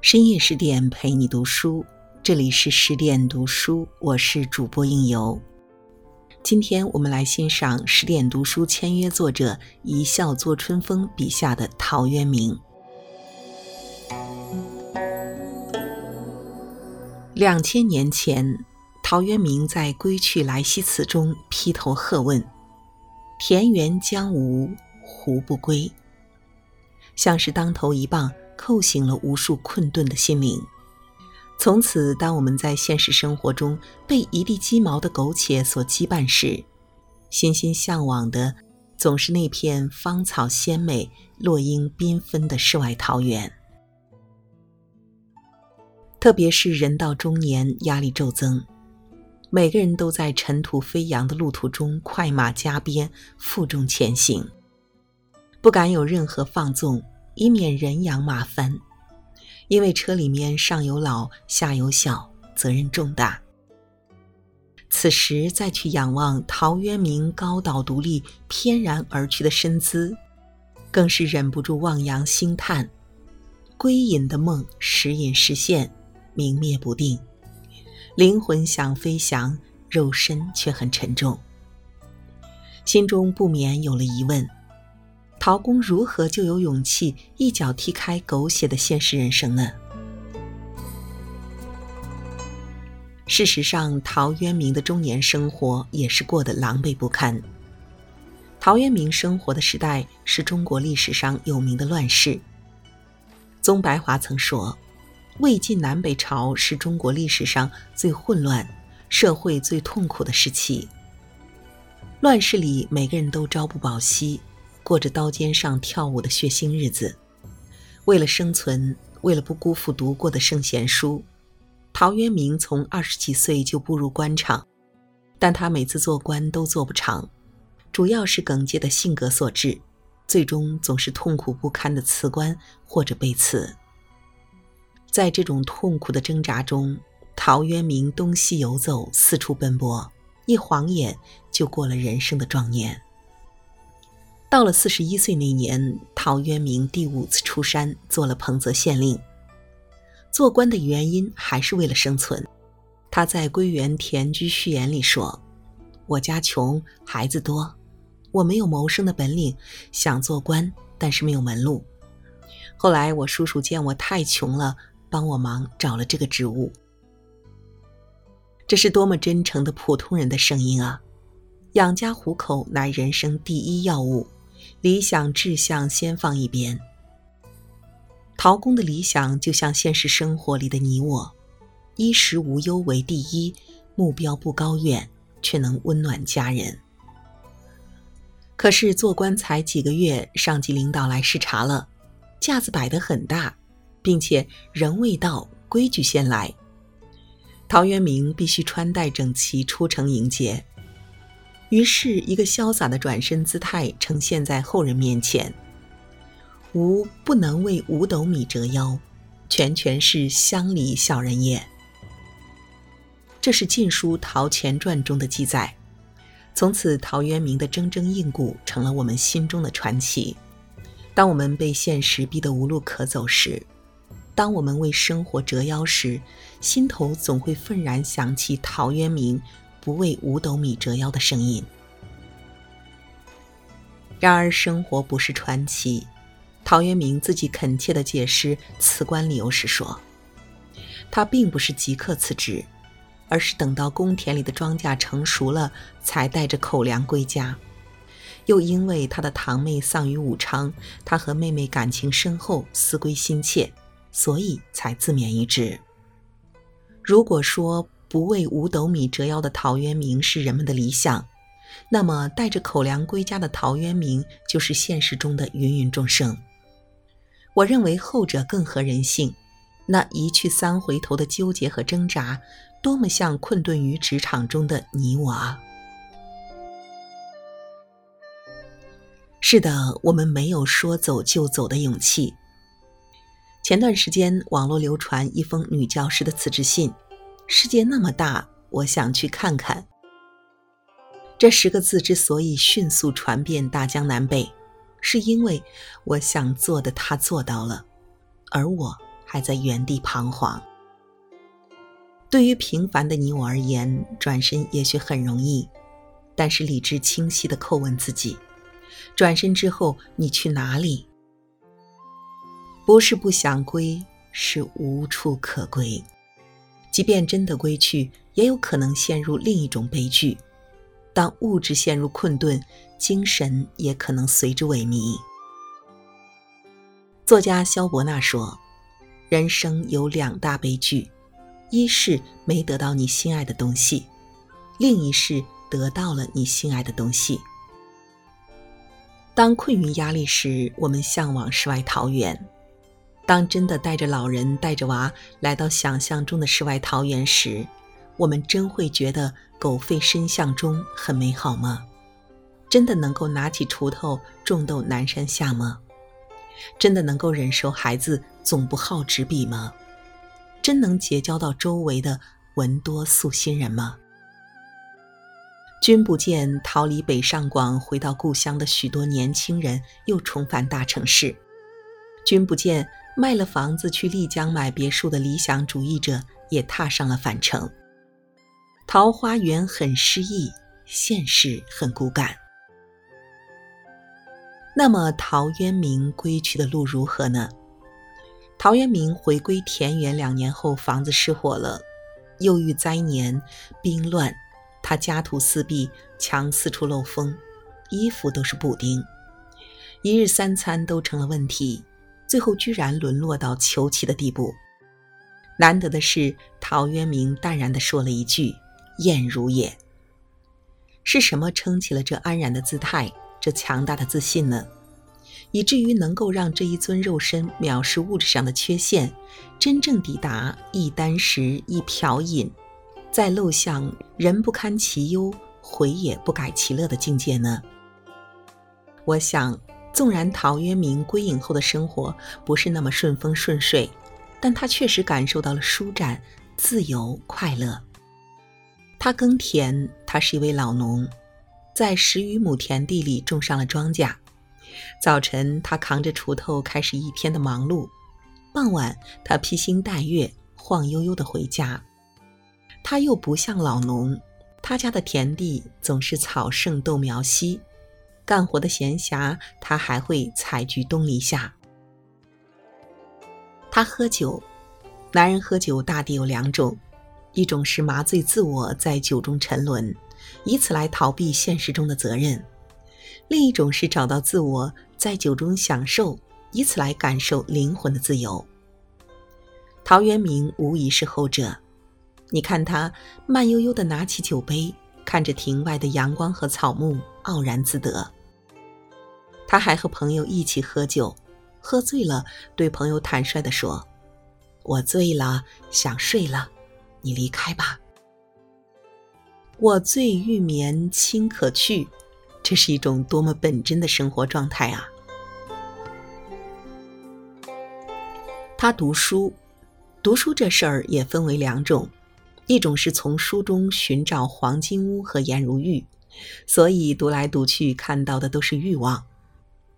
深夜十点陪你读书，这里是十点读书，我是主播应由。今天我们来欣赏十点读书签约作者一笑作春风笔下的陶渊明。两千年前，陶渊明在《归去来兮辞》中劈头喝问：“田园将芜胡不归？”像是当头一棒。扣醒了无数困顿的心灵。从此，当我们在现实生活中被一地鸡毛的苟且所羁绊时，心心向往的总是那片芳草鲜美、落英缤纷的世外桃源。特别是人到中年，压力骤增，每个人都在尘土飞扬的路途中快马加鞭、负重前行，不敢有任何放纵。以免人仰马翻，因为车里面上有老下有小，责任重大。此时再去仰望陶渊明高岛独立、翩然而去的身姿，更是忍不住望洋兴叹。归隐的梦时隐时现，明灭不定，灵魂想飞翔，肉身却很沉重，心中不免有了疑问。陶公如何就有勇气一脚踢开狗血的现实人生呢？事实上，陶渊明的中年生活也是过得狼狈不堪。陶渊明生活的时代是中国历史上有名的乱世。宗白华曾说：“魏晋南北朝是中国历史上最混乱、社会最痛苦的时期。乱世里，每个人都朝不保夕。”过着刀尖上跳舞的血腥日子，为了生存，为了不辜负读过的圣贤书，陶渊明从二十几岁就步入官场，但他每次做官都做不长，主要是耿介的性格所致，最终总是痛苦不堪的辞官或者被辞。在这种痛苦的挣扎中，陶渊明东西游走，四处奔波，一晃眼就过了人生的壮年。到了四十一岁那年，陶渊明第五次出山，做了彭泽县令。做官的原因还是为了生存。他在《归园田居序言》里说：“我家穷，孩子多，我没有谋生的本领，想做官，但是没有门路。后来我叔叔见我太穷了，帮我忙找了这个职务。”这是多么真诚的普通人的声音啊！养家糊口乃人生第一要务。理想志向先放一边。陶公的理想就像现实生活里的你我，衣食无忧为第一，目标不高远，却能温暖家人。可是做官才几个月，上级领导来视察了，架子摆得很大，并且人未到，规矩先来。陶渊明必须穿戴整齐出城迎接。于是，一个潇洒的转身姿态呈现在后人面前。吾不能为五斗米折腰，全全是乡里小人也。这是《晋书·陶潜传》中的记载。从此，陶渊明的铮铮硬骨成了我们心中的传奇。当我们被现实逼得无路可走时，当我们为生活折腰时，心头总会愤然想起陶渊明。不为五斗米折腰的声音。然而，生活不是传奇。陶渊明自己恳切的解释辞官理由时说：“他并不是即刻辞职，而是等到公田里的庄稼成熟了，才带着口粮归家。又因为他的堂妹丧于武昌，他和妹妹感情深厚，思归心切，所以才自勉一职。如果说，不为五斗米折腰的陶渊明是人们的理想，那么带着口粮归家的陶渊明就是现实中的芸芸众生。我认为后者更合人性。那一去三回头的纠结和挣扎，多么像困顿于职场中的你我啊！是的，我们没有说走就走的勇气。前段时间，网络流传一封女教师的辞职信。世界那么大，我想去看看。这十个字之所以迅速传遍大江南北，是因为我想做的他做到了，而我还在原地彷徨。对于平凡的你我而言，转身也许很容易，但是理智清晰地叩问自己：转身之后，你去哪里？不是不想归，是无处可归。即便真的归去，也有可能陷入另一种悲剧。当物质陷入困顿，精神也可能随之萎靡。作家萧伯纳说：“人生有两大悲剧。”一是没得到你心爱的东西，另一是得到了你心爱的东西。当困于压力时，我们向往世外桃源；当真的带着老人、带着娃来到想象中的世外桃源时，我们真会觉得狗吠深巷中很美好吗？真的能够拿起锄头种豆南山下吗？真的能够忍受孩子总不好纸笔吗？真能结交到周围的文多素心人吗？君不见，逃离北上广回到故乡的许多年轻人又重返大城市；君不见，卖了房子去丽江买别墅的理想主义者也踏上了返程。桃花源很诗意，现实很骨感。那么，陶渊明归去的路如何呢？陶渊明回归田园两年后，房子失火了，又遇灾年、兵乱，他家徒四壁，墙四处漏风，衣服都是布丁，一日三餐都成了问题，最后居然沦落到求乞的地步。难得的是，陶渊明淡然地说了一句：“燕如也。”是什么撑起了这安然的姿态，这强大的自信呢？以至于能够让这一尊肉身藐视物质上的缺陷，真正抵达一箪食一瓢饮，在陋巷人不堪其忧，回也不改其乐的境界呢？我想，纵然陶渊明归隐后的生活不是那么顺风顺水，但他确实感受到了舒展、自由、快乐。他耕田，他是一位老农，在十余亩田地里种上了庄稼。早晨，他扛着锄头开始一天的忙碌；傍晚，他披星戴月、晃悠悠地回家。他又不像老农，他家的田地总是草盛豆苗稀，干活的闲暇，他还会采菊东篱下。他喝酒，男人喝酒大抵有两种：一种是麻醉自我，在酒中沉沦，以此来逃避现实中的责任。另一种是找到自我，在酒中享受，以此来感受灵魂的自由。陶渊明无疑是后者。你看他慢悠悠地拿起酒杯，看着庭外的阳光和草木，傲然自得。他还和朋友一起喝酒，喝醉了，对朋友坦率地说：“我醉了，想睡了，你离开吧。我醉欲眠，卿可去。”这是一种多么本真的生活状态啊！他读书，读书这事儿也分为两种，一种是从书中寻找黄金屋和颜如玉，所以读来读去看到的都是欲望；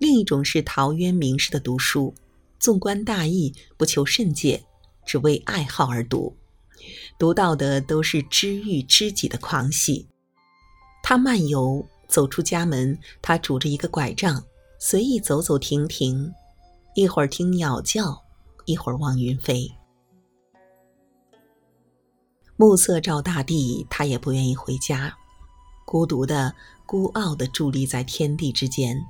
另一种是陶渊明式的读书，纵观大义，不求甚解，只为爱好而读，读到的都是知遇知己的狂喜。他漫游。走出家门，他拄着一个拐杖，随意走走停停，一会儿听鸟叫，一会儿望云飞。暮色照大地，他也不愿意回家，孤独的、孤傲的伫立在天地之间，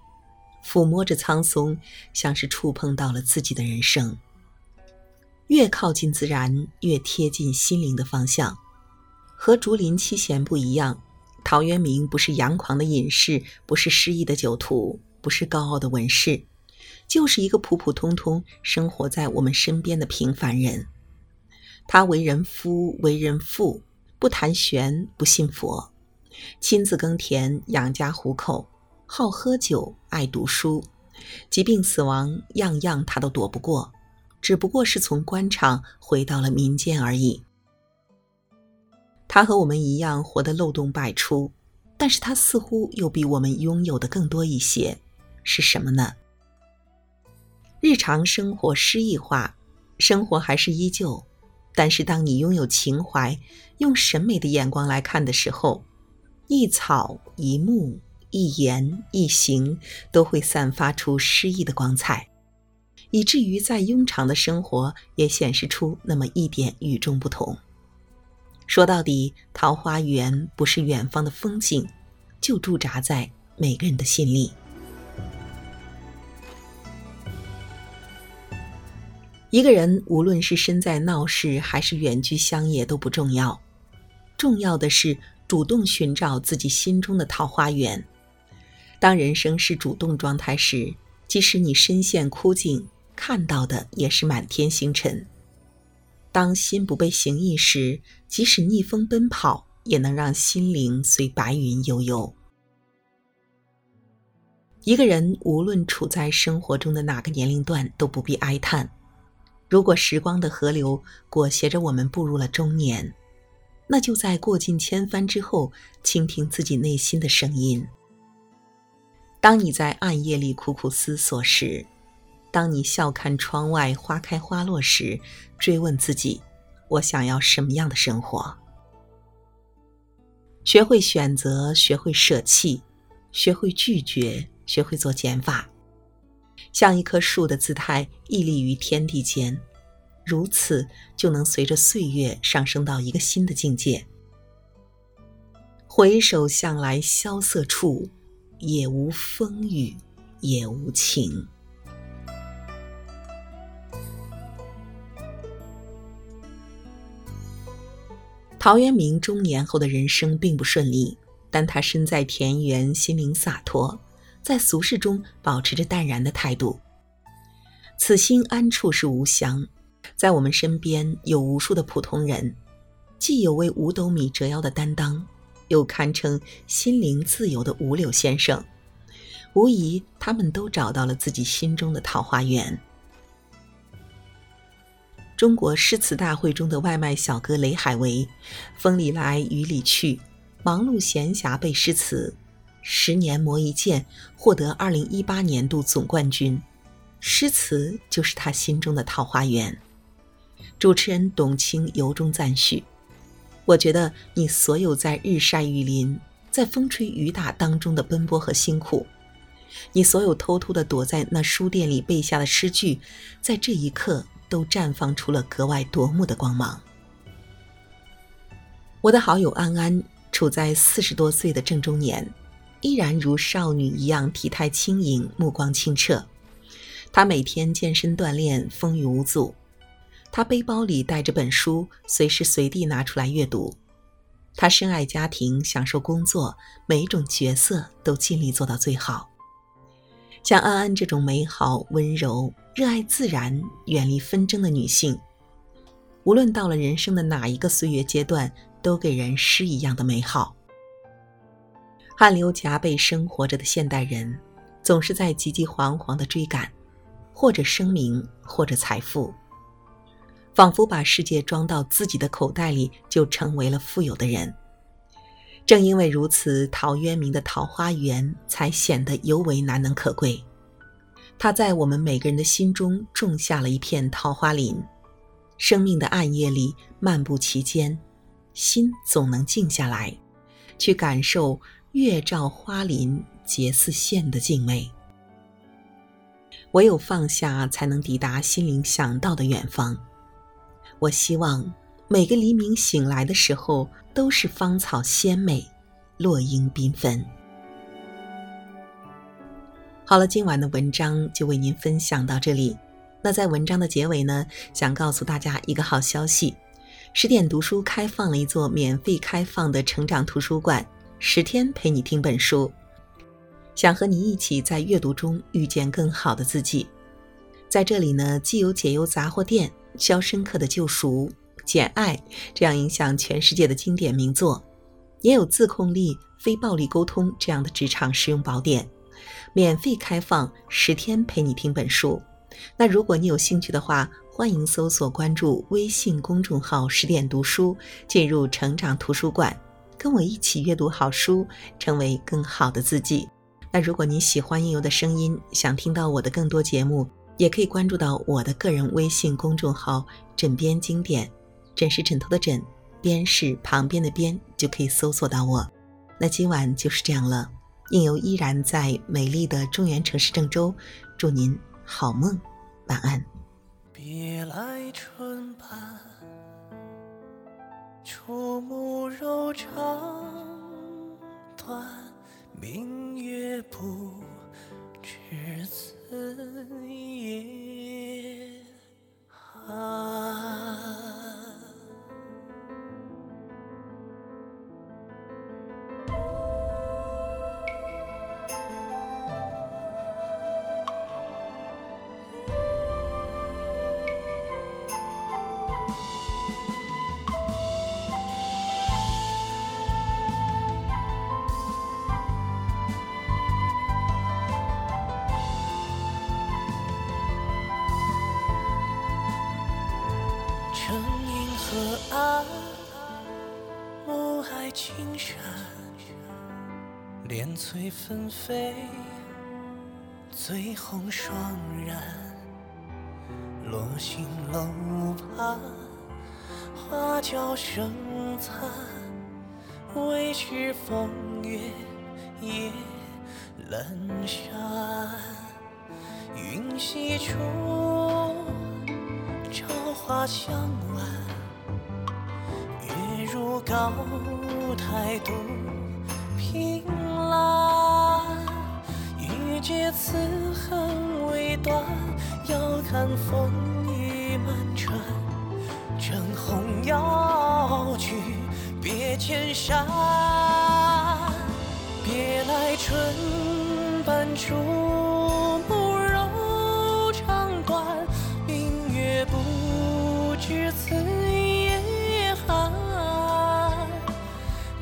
抚摸着苍松，像是触碰到了自己的人生。越靠近自然，越贴近心灵的方向。和竹林七贤不一样。陶渊明不是扬狂的隐士，不是诗意的酒徒，不是高傲的文士，就是一个普普通通生活在我们身边的平凡人。他为人夫，为人父，不谈玄，不信佛，亲自耕田养家糊口，好喝酒，爱读书，疾病死亡样样他都躲不过，只不过是从官场回到了民间而已。他和我们一样活得漏洞百出，但是他似乎又比我们拥有的更多一些，是什么呢？日常生活诗意化，生活还是依旧，但是当你拥有情怀，用审美的眼光来看的时候，一草一木、一言一行都会散发出诗意的光彩，以至于再庸常的生活也显示出那么一点与众不同。说到底，桃花源不是远方的风景，就驻扎在每个人的心里。一个人无论是身在闹市还是远居乡野都不重要，重要的是主动寻找自己心中的桃花源。当人生是主动状态时，即使你身陷枯井，看到的也是满天星辰；当心不被形役时，即使逆风奔跑，也能让心灵随白云悠悠。一个人无论处在生活中的哪个年龄段，都不必哀叹。如果时光的河流裹挟着我们步入了中年，那就在过尽千帆之后，倾听自己内心的声音。当你在暗夜里苦苦思索时，当你笑看窗外花开花落时，追问自己：我想要什么样的生活？学会选择，学会舍弃，学会拒绝，学会做减法。像一棵树的姿态屹立于天地间，如此就能随着岁月上升到一个新的境界。回首向来萧瑟处，也无风雨也无晴。陶渊明中年后的人生并不顺利，但他身在田园，心灵洒脱。在俗世中保持着淡然的态度，此心安处是吾乡。在我们身边有无数的普通人，既有为五斗米折腰的担当，又堪称心灵自由的五柳先生。无疑，他们都找到了自己心中的桃花源。中国诗词大会中的外卖小哥雷海为，风里来雨里去，忙碌闲暇背诗词。十年磨一剑，获得二零一八年度总冠军。诗词就是他心中的桃花源。主持人董卿由衷赞许：“我觉得你所有在日晒雨淋、在风吹雨打当中的奔波和辛苦，你所有偷偷的躲在那书店里背下的诗句，在这一刻都绽放出了格外夺目的光芒。”我的好友安安处在四十多岁的正中年。依然如少女一样体态轻盈，目光清澈。她每天健身锻炼，风雨无阻。他背包里带着本书，随时随地拿出来阅读。他深爱家庭，享受工作，每一种角色都尽力做到最好。像安安这种美好、温柔、热爱自然、远离纷争的女性，无论到了人生的哪一个岁月阶段，都给人诗一样的美好。汗流浃背生活着的现代人，总是在急急惶惶的追赶，或者声名，或者财富，仿佛把世界装到自己的口袋里，就成为了富有的人。正因为如此，陶渊明的桃花源才显得尤为难能可贵。他在我们每个人的心中种下了一片桃花林，生命的暗夜里漫步其间，心总能静下来，去感受。月照花林结似线的静美，唯有放下，才能抵达心灵想到的远方。我希望每个黎明醒来的时候，都是芳草鲜美，落英缤纷。好了，今晚的文章就为您分享到这里。那在文章的结尾呢，想告诉大家一个好消息：十点读书开放了一座免费开放的成长图书馆。十天陪你听本书，想和你一起在阅读中遇见更好的自己。在这里呢，既有解忧杂货店、《肖申克的救赎》、《简爱》这样影响全世界的经典名作，也有自控力、非暴力沟通这样的职场实用宝典。免费开放十天陪你听本书。那如果你有兴趣的话，欢迎搜索关注微信公众号“十点读书”，进入成长图书馆。跟我一起阅读好书，成为更好的自己。那如果你喜欢应由的声音，想听到我的更多节目，也可以关注到我的个人微信公众号“枕边经典”，枕是枕头的枕，边是旁边的边，就可以搜索到我。那今晚就是这样了，应由依然在美丽的中原城市郑州，祝您好梦，晚安。别来春半，触目柔肠断，明翠纷飞，醉红霜染。落星楼畔，花轿声残。未知风月夜阑珊。云溪处，朝花香晚。月如高。台独凭栏，欲借此恨未断，遥看风雨满船。正红要去别千山，别来春半处，暮柔肠断，明月不知此。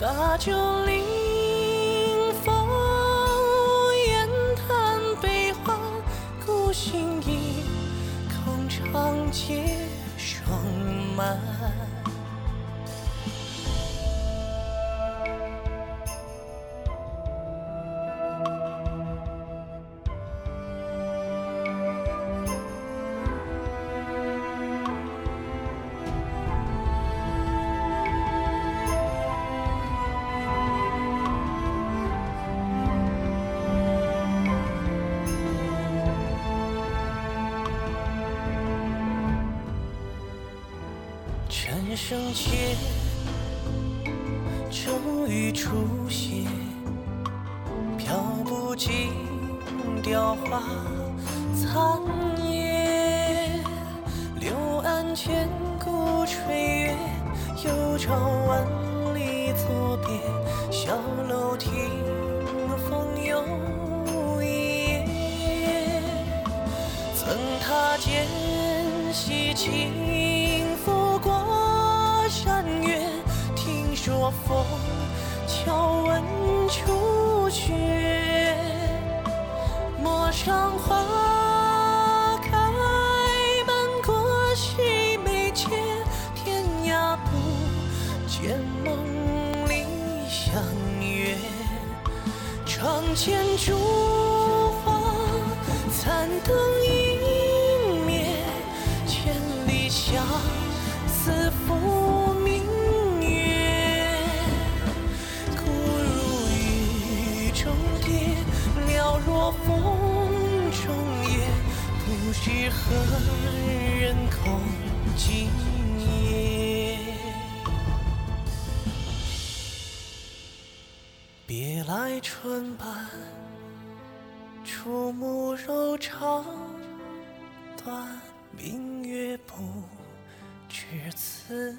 大酒临生前，骤雨初歇，飘不尽雕花残叶。柳岸千古吹月，又照万里作别。小楼听风又一夜，曾踏剑西倾听说枫桥闻初雪，陌上花开，满过西眉街，天涯不见梦里相约，窗前烛知何人空今夜？别来春半，触目柔肠断。明月不知此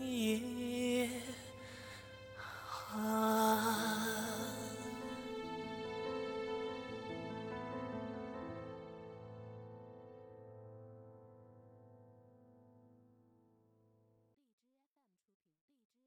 夜寒。